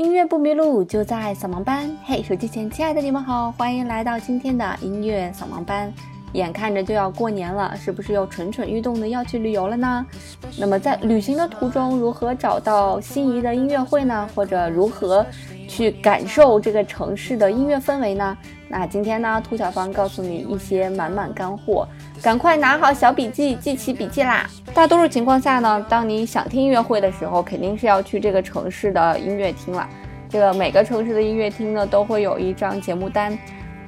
音乐不迷路，就在扫盲班。嘿，手机前亲爱的你们好，欢迎来到今天的音乐扫盲班。眼看着就要过年了，是不是又蠢蠢欲动的要去旅游了呢？那么在旅行的途中，如何找到心仪的音乐会呢？或者如何去感受这个城市的音乐氛围呢？那今天呢，兔小芳告诉你一些满满干货，赶快拿好小笔记，记起笔记啦！大多数情况下呢，当你想听音乐会的时候，肯定是要去这个城市的音乐厅了。这个每个城市的音乐厅呢，都会有一张节目单，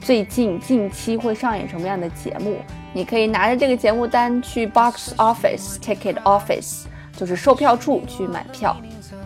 最近近期会上演什么样的节目？你可以拿着这个节目单去 box office ticket office，就是售票处去买票。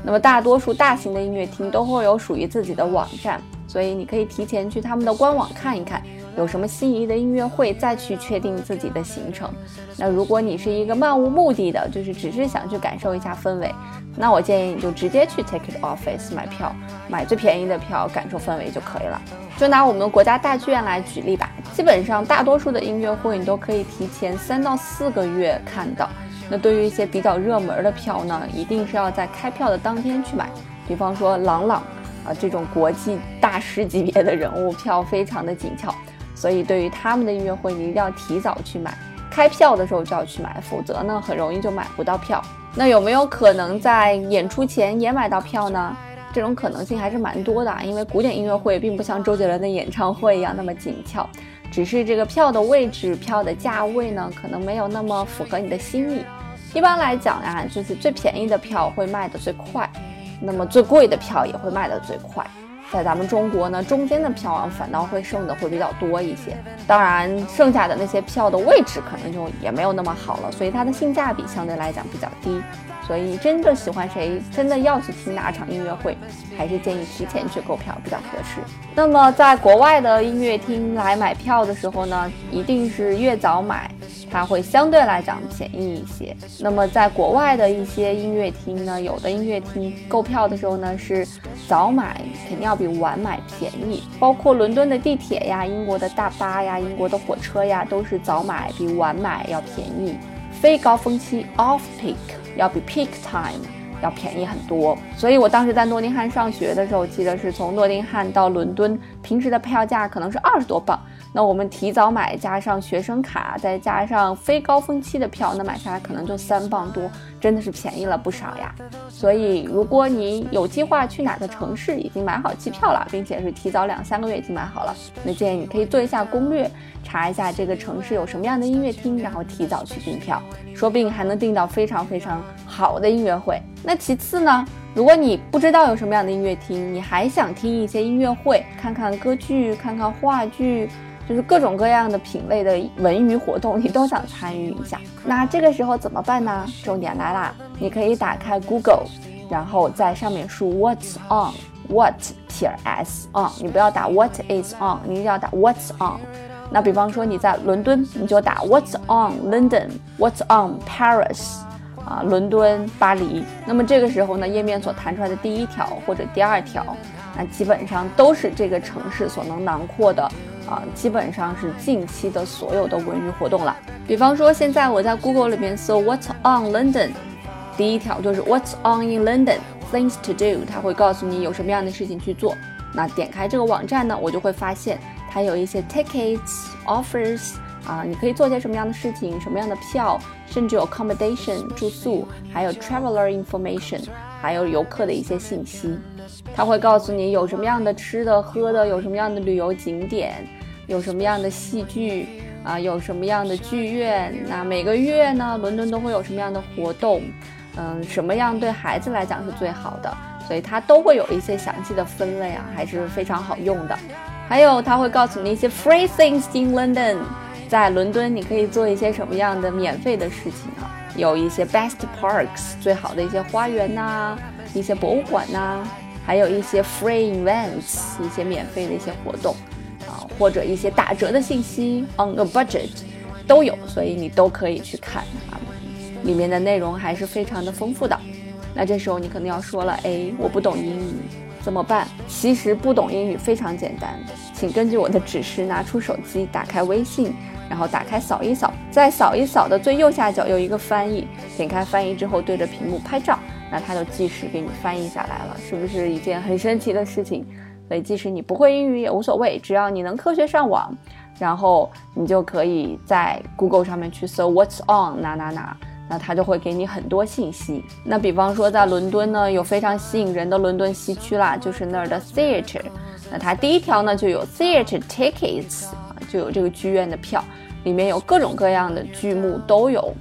那么大多数大型的音乐厅都会有属于自己的网站，所以你可以提前去他们的官网看一看。有什么心仪的音乐会，再去确定自己的行程。那如果你是一个漫无目的的，就是只是想去感受一下氛围，那我建议你就直接去 Ticket Office 买票，买最便宜的票，感受氛围就可以了。就拿我们国家大剧院来举例吧，基本上大多数的音乐会你都可以提前三到四个月看到。那对于一些比较热门的票呢，一定是要在开票的当天去买。比方说郎朗啊这种国际大师级别的人物，票非常的紧俏。所以，对于他们的音乐会，你一定要提早去买，开票的时候就要去买，否则呢，很容易就买不到票。那有没有可能在演出前也买到票呢？这种可能性还是蛮多的，因为古典音乐会并不像周杰伦的演唱会一样那么紧俏，只是这个票的位置、票的价位呢，可能没有那么符合你的心意。一般来讲呀，就是最便宜的票会卖得最快，那么最贵的票也会卖得最快。在咱们中国呢，中间的票啊反倒会剩的会比较多一些，当然剩下的那些票的位置可能就也没有那么好了，所以它的性价比相对来讲比较低。所以真的喜欢谁，真的要去听哪场音乐会，还是建议提前去购票比较合适。那么在国外的音乐厅来买票的时候呢，一定是越早买。它会相对来讲便宜一些。那么在国外的一些音乐厅呢，有的音乐厅购票的时候呢是早买肯定要比晚买便宜。包括伦敦的地铁呀、英国的大巴呀、英国的火车呀，都是早买比晚买要便宜。非高峰期 （off peak） 要比 peak time 要便宜很多。所以我当时在诺丁汉上学的时候，记得是从诺丁汉到伦敦，平时的票价可能是二十多镑。那我们提早买，加上学生卡，再加上非高峰期的票，那买下来可能就三磅多，真的是便宜了不少呀。所以，如果你有计划去哪个城市，已经买好机票了，并且是提早两三个月已经买好了，那建议你可以做一下攻略，查一下这个城市有什么样的音乐厅，然后提早去订票，说不定还能订到非常非常好的音乐会。那其次呢，如果你不知道有什么样的音乐厅，你还想听一些音乐会，看看歌剧，看看话剧。就是各种各样的品类的文娱活动，你都想参与一下。那这个时候怎么办呢？重点来啦，你可以打开 Google，然后在上面输 What's on，What 撇 s on，你不要打 What is on，你一定要打 What's on。那比方说你在伦敦，你就打 What's on London，What's on Paris，啊，伦敦、巴黎。那么这个时候呢，页面所弹出来的第一条或者第二条，那基本上都是这个城市所能囊括的。啊，基本上是近期的所有的文娱活动了。比方说，现在我在 Google 里面搜 What's on London，第一条就是 What's on in London things to do，它会告诉你有什么样的事情去做。那点开这个网站呢，我就会发现它有一些 tickets offers，啊，你可以做些什么样的事情，什么样的票，甚至有 accommodation 住宿，还有 traveler information，还有游客的一些信息。它会告诉你有什么样的吃的喝的，有什么样的旅游景点。有什么样的戏剧啊？有什么样的剧院？那每个月呢，伦敦都会有什么样的活动？嗯，什么样对孩子来讲是最好的？所以它都会有一些详细的分类啊，还是非常好用的。还有，它会告诉你一些 free things in London，在伦敦你可以做一些什么样的免费的事情啊？有一些 best parks，最好的一些花园呐，一些博物馆呐，还有一些 free events，一些免费的一些活动。或者一些打折的信息，on a budget，都有，所以你都可以去看啊，里面的内容还是非常的丰富的。那这时候你可能要说了，哎，我不懂英语，怎么办？其实不懂英语非常简单，请根据我的指示拿出手机，打开微信，然后打开扫一扫，在扫一扫的最右下角有一个翻译，点开翻译之后对着屏幕拍照，那它就即时给你翻译下来了，是不是一件很神奇的事情？所以即使你不会英语也无所谓，只要你能科学上网，然后你就可以在 Google 上面去搜 What's on 哪哪哪，那它就会给你很多信息。那比方说在伦敦呢，有非常吸引人的伦敦西区啦，就是那儿的 theatre。那它第一条呢就有 theatre tickets，就有这个剧院的票，里面有各种各样的剧目都有，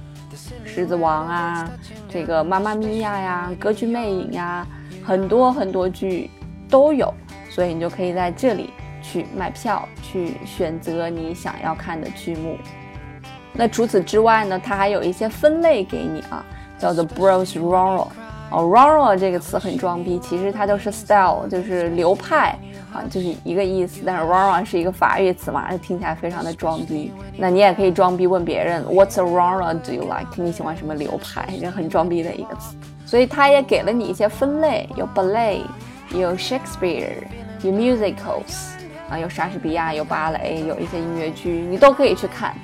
狮子王啊，这个妈妈咪呀呀，歌剧魅影呀，很多很多剧都有。所以你就可以在这里去买票，去选择你想要看的剧目。那除此之外呢，它还有一些分类给你啊，叫做 browse genre。哦，genre 这个词很装逼，其实它就是 style，就是流派啊，就是一个意思。但是 genre 是一个法语词嘛，听起来非常的装逼。那你也可以装逼问别人，What's a genre do you like？你喜欢什么流派？这很装逼的一个词。所以它也给了你一些分类，有 ballet，有 Shakespeare。有 musicals 啊，有莎士比亚，有芭蕾，有一些音乐剧，你都可以去看。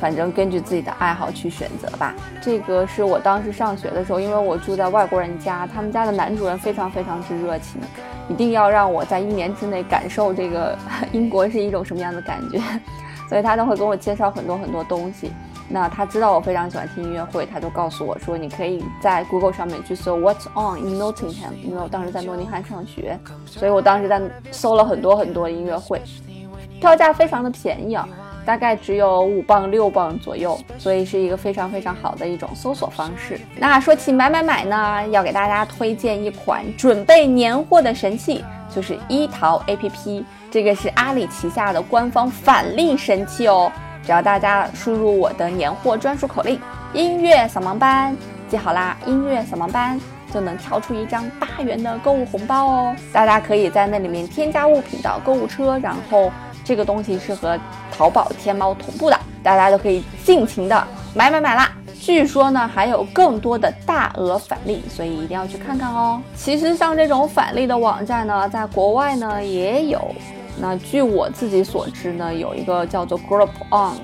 反正根据自己的爱好去选择吧。这个是我当时上学的时候，因为我住在外国人家，他们家的男主人非常非常之热情，一定要让我在一年之内感受这个 英国是一种什么样的感觉，所以他都会给我介绍很多很多东西。那他知道我非常喜欢听音乐会，他就告诉我说：“你可以在 Google 上面去搜 What's on in Nottingham，因为我当时在诺丁汉上学，所以我当时在搜了很多很多音乐会，票价非常的便宜啊，大概只有五磅六磅左右，所以是一个非常非常好的一种搜索方式。那说起买买买呢，要给大家推荐一款准备年货的神器，就是一淘 APP，这个是阿里旗下的官方返利神器哦。”只要大家输入我的年货专属口令“音乐扫盲班”，记好啦，“音乐扫盲班”就能跳出一张八元的购物红包哦。大家可以在那里面添加物品到购物车，然后这个东西是和淘宝、天猫同步的，大家都可以尽情的买买买啦。据说呢，还有更多的大额返利，所以一定要去看看哦。其实像这种返利的网站呢，在国外呢也有。那据我自己所知呢，有一个叫做 Group On，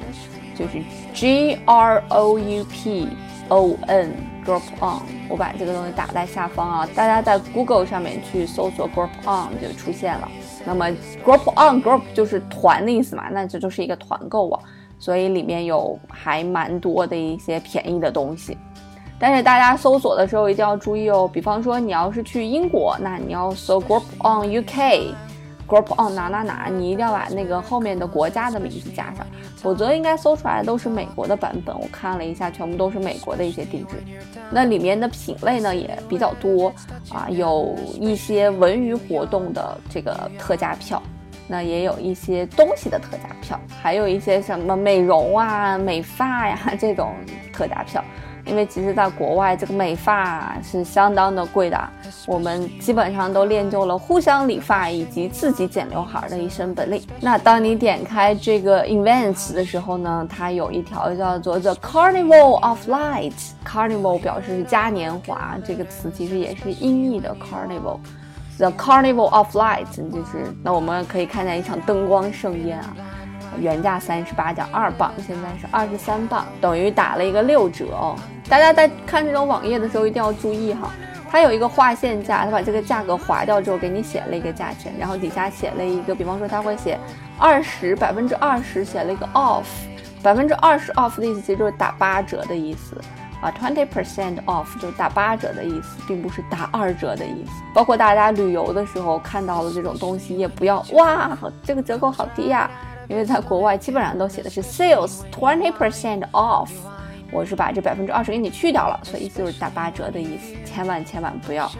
就是 G R O U P O N Group On。我把这个东西打在下方啊，大家在 Google 上面去搜索 Group On 就出现了。那么 Group On Group 就是团的意思嘛，那这就是一个团购啊，所以里面有还蛮多的一些便宜的东西。但是大家搜索的时候一定要注意哦，比方说你要是去英国，那你要搜 Group On UK。Group on 哪哪哪，你一定要把那个后面的国家的名字加上，否则应该搜出来都是美国的版本。我看了一下，全部都是美国的一些地址。那里面的品类呢也比较多啊，有一些文娱活动的这个特价票，那也有一些东西的特价票，还有一些什么美容啊、美发呀这种特价票。因为其实，在国外这个美发是相当的贵的，我们基本上都练就了互相理发以及自己剪刘海的一身本领。那当你点开这个 events 的时候呢，它有一条叫做 The Carnival of Light。Carnival 表示是嘉年华，这个词其实也是音译的 Carnival。The Carnival of Light 就是，那我们可以看见一场灯光盛宴啊。原价三十八点二磅，现在是二十三磅，等于打了一个六折哦。大家在看这种网页的时候一定要注意哈，它有一个划线价，它把这个价格划掉之后给你写了一个价钱，然后底下写了一个，比方说它会写二十百分之二十，写了一个 off，百分之二十 off 的意思其实就是打八折的意思啊，twenty percent off 就是打八折的意思，并不是打二折的意思。包括大家旅游的时候看到了这种东西，也不要哇，这个折扣好低呀。因为在国外基本上都写的是 sales twenty percent off，我是把这百分之二十给你去掉了，所以意思就是打八折的意思，千万千万不要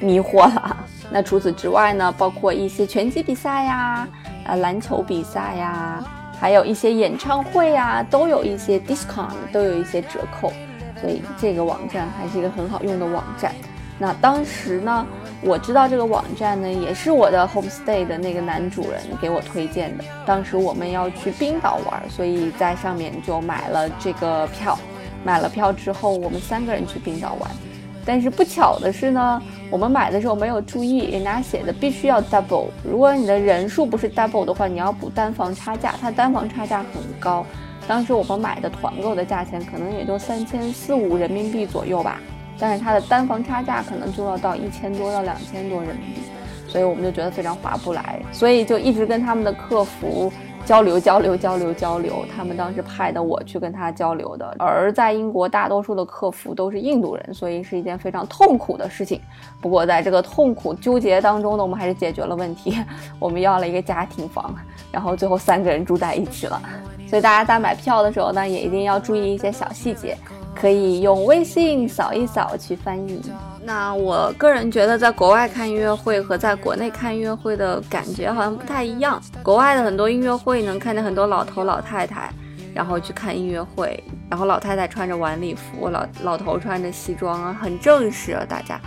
迷惑了。那除此之外呢，包括一些拳击比赛呀，呃篮球比赛呀，还有一些演唱会呀，都有一些 discount，都有一些折扣，所以这个网站还是一个很好用的网站。那当时呢，我知道这个网站呢，也是我的 homestay 的那个男主人给我推荐的。当时我们要去冰岛玩，所以在上面就买了这个票。买了票之后，我们三个人去冰岛玩。但是不巧的是呢，我们买的时候没有注意，人家写的必须要 double。如果你的人数不是 double 的话，你要补单房差价，它单房差价很高。当时我们买的团购的价钱可能也就三千四五人民币左右吧。但是它的单房差价可能就要到一千多到两千多人民币，所以我们就觉得非常划不来，所以就一直跟他们的客服。交流交流交流交流，他们当时派的我去跟他交流的。而在英国，大多数的客服都是印度人，所以是一件非常痛苦的事情。不过在这个痛苦纠结当中呢，我们还是解决了问题。我们要了一个家庭房，然后最后三个人住在一起了。所以大家在买票的时候呢，也一定要注意一些小细节。可以用微信扫一扫去翻译。那我个人觉得，在国外看音乐会和在国内看音乐会的感觉好像不太一样。国外的很多音乐会能看见很多老头老太太，然后去看音乐会，然后老太太穿着晚礼服，老老头穿着西装啊，很正式啊，大家。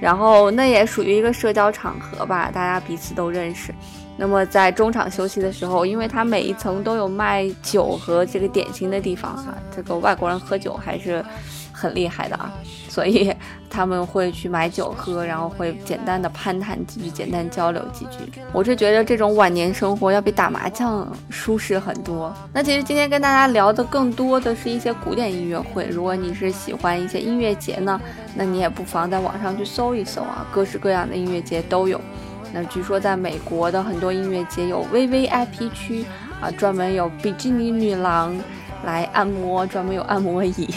然后那也属于一个社交场合吧，大家彼此都认识。那么在中场休息的时候，因为它每一层都有卖酒和这个点心的地方哈，这个外国人喝酒还是很厉害的啊，所以他们会去买酒喝，然后会简单的攀谈几句，简单交流几句。我是觉得这种晚年生活要比打麻将舒适很多。那其实今天跟大家聊的更多的是一些古典音乐会，如果你是喜欢一些音乐节呢，那你也不妨在网上去搜一搜啊，各式各样的音乐节都有。那据说在美国的很多音乐节有 VVIP 区啊，专门有比基尼女郎来按摩，专门有按摩椅，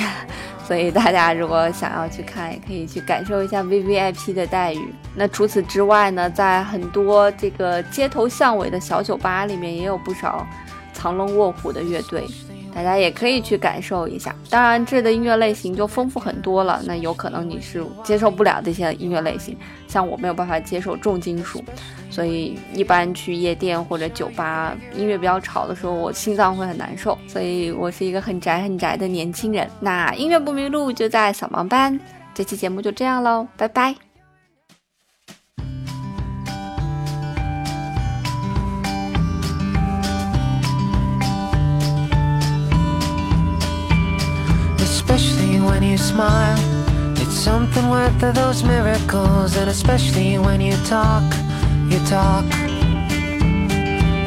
所以大家如果想要去看，也可以去感受一下 VVIP 的待遇。那除此之外呢，在很多这个街头巷尾的小酒吧里面，也有不少藏龙卧虎的乐队。大家也可以去感受一下，当然这的音乐类型就丰富很多了。那有可能你是接受不了这些音乐类型，像我没有办法接受重金属，所以一般去夜店或者酒吧，音乐比较吵的时候，我心脏会很难受。所以我是一个很宅很宅的年轻人。那音乐不迷路就在扫盲班，这期节目就这样喽，拜拜。Smile. It's something worth of those miracles, and especially when you talk, you talk.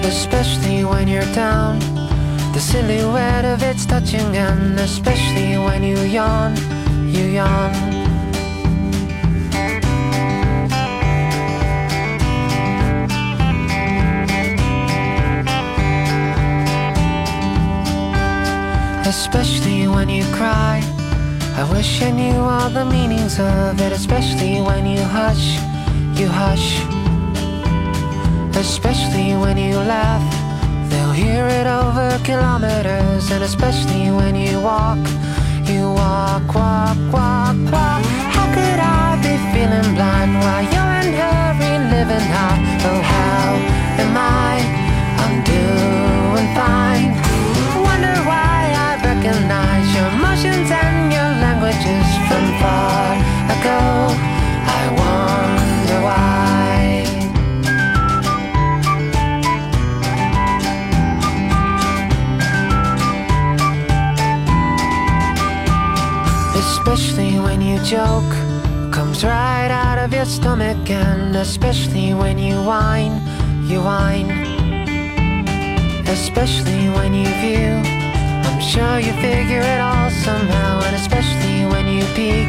Especially when you're down, the silhouette of it's touching, and especially when you yawn, you yawn. Especially when you cry I wish I knew all the meanings of it, especially when you hush, you hush. Especially when you laugh, they'll hear it over kilometers, and especially when you walk, you walk, walk, walk, walk. How could I be feeling blind while you're in hurry living high? Oh, how am I? I'm doing fine. Ago. I wonder why. Especially when you joke, comes right out of your stomach, and especially when you whine, you whine. Especially when you view I'm sure you figure it all somehow, and especially when you peek,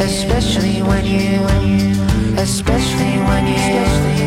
especially when you, especially when you, especially when you,